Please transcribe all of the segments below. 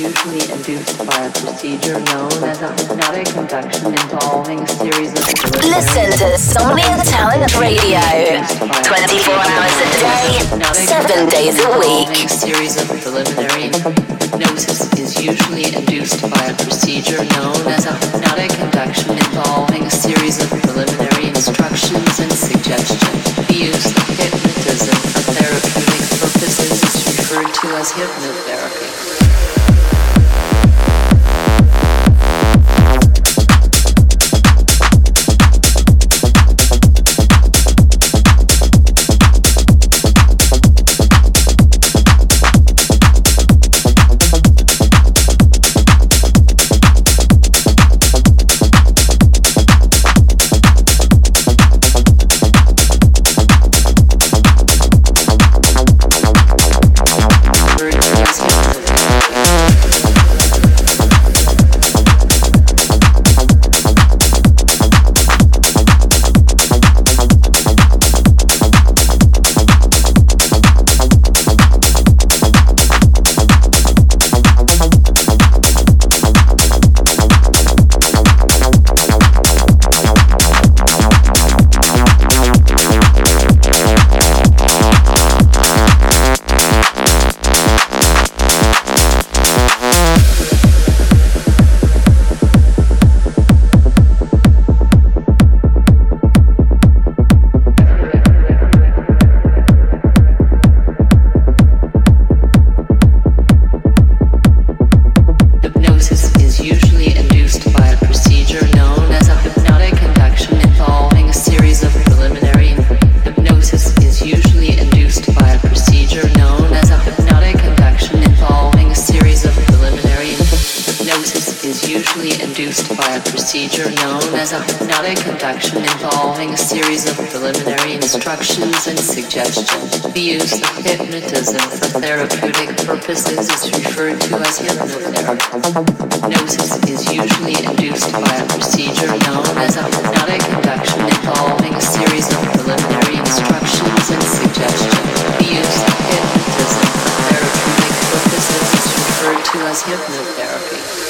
Usually induced by a procedure known as a hypnotic induction involving a series of Listen to Somnia Talent Radio 24 hours a day, 7 days a week. A series of preliminary hypnosis is usually induced by a procedure known as a hypnotic induction involving a series of preliminary instructions and suggestions. The use of hypnotism for therapeutic purposes is referred to as hypnotherapy. instructions and suggestions. The use of hypnotism for therapeutic purposes is referred to as hypnotherapy. Hypnosis is usually induced by a procedure known as a hypnotic induction involving a series of preliminary instructions and suggestions. The use of hypnotism for therapeutic purposes is referred to as hypnotherapy.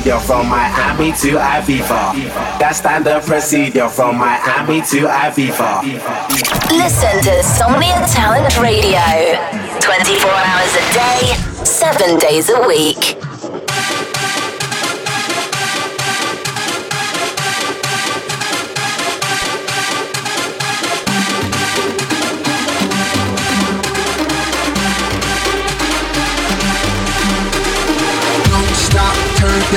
Procedure from Miami to Ibiza. That standard procedure from Miami to Ibiza. Listen to Somnia Talent Radio 24 hours a day, 7 days a week.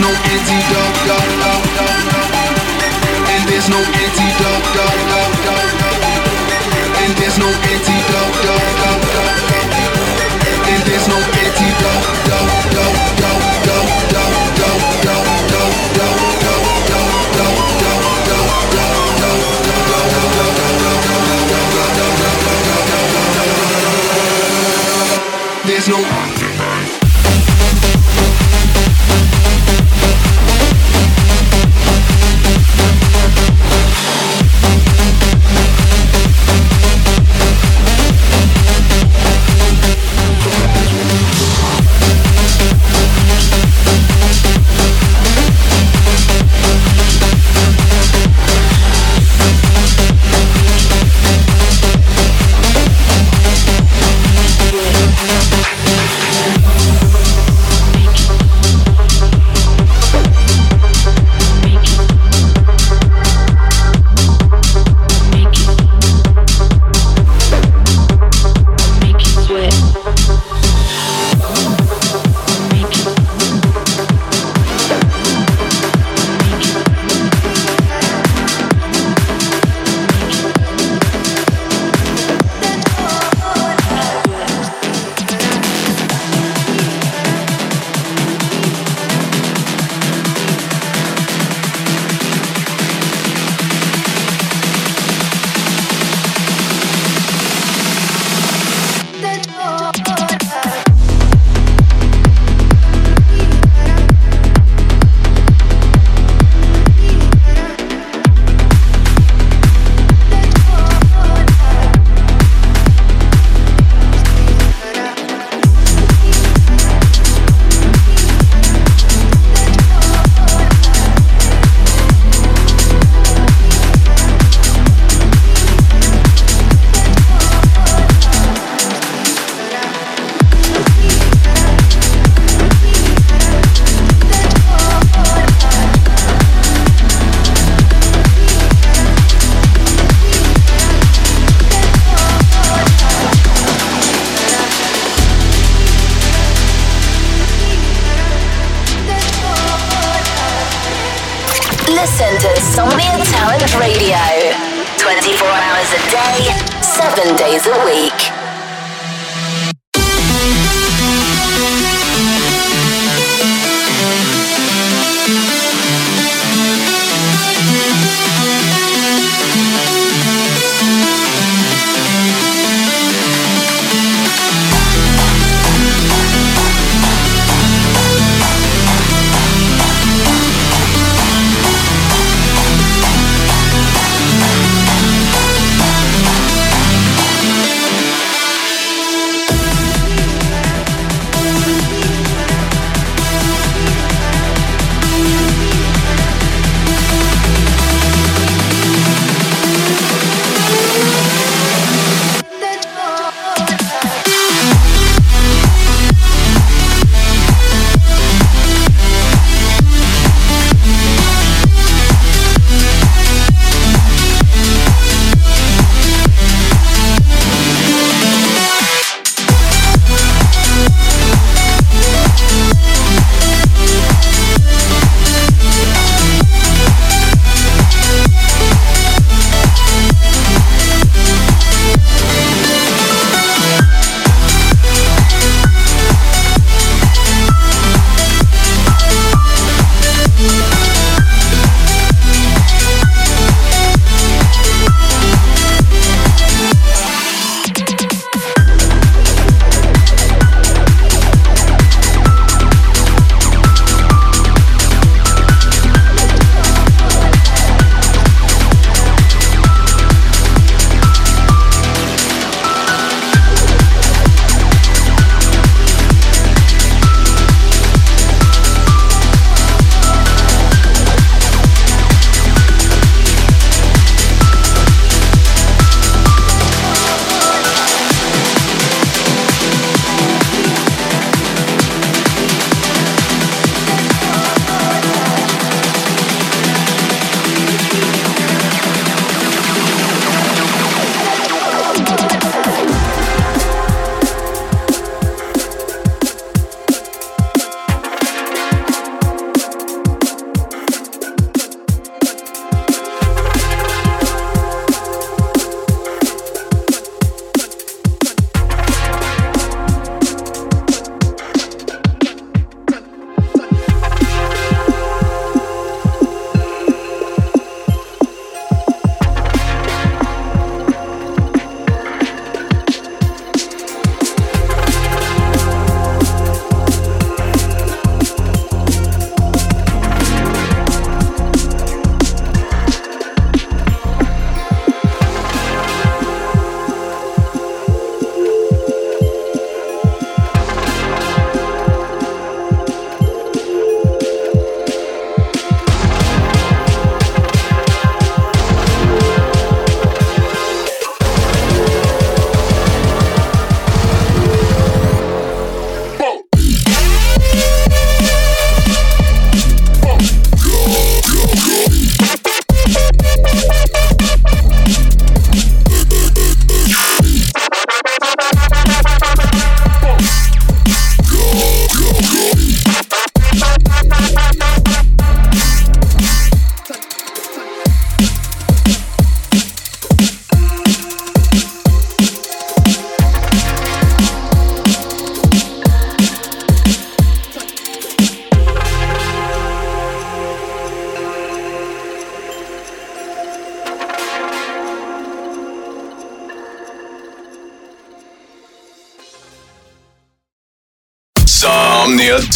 no antidote. And there's no antidote. And there's no antidote. Day, 7 days a week.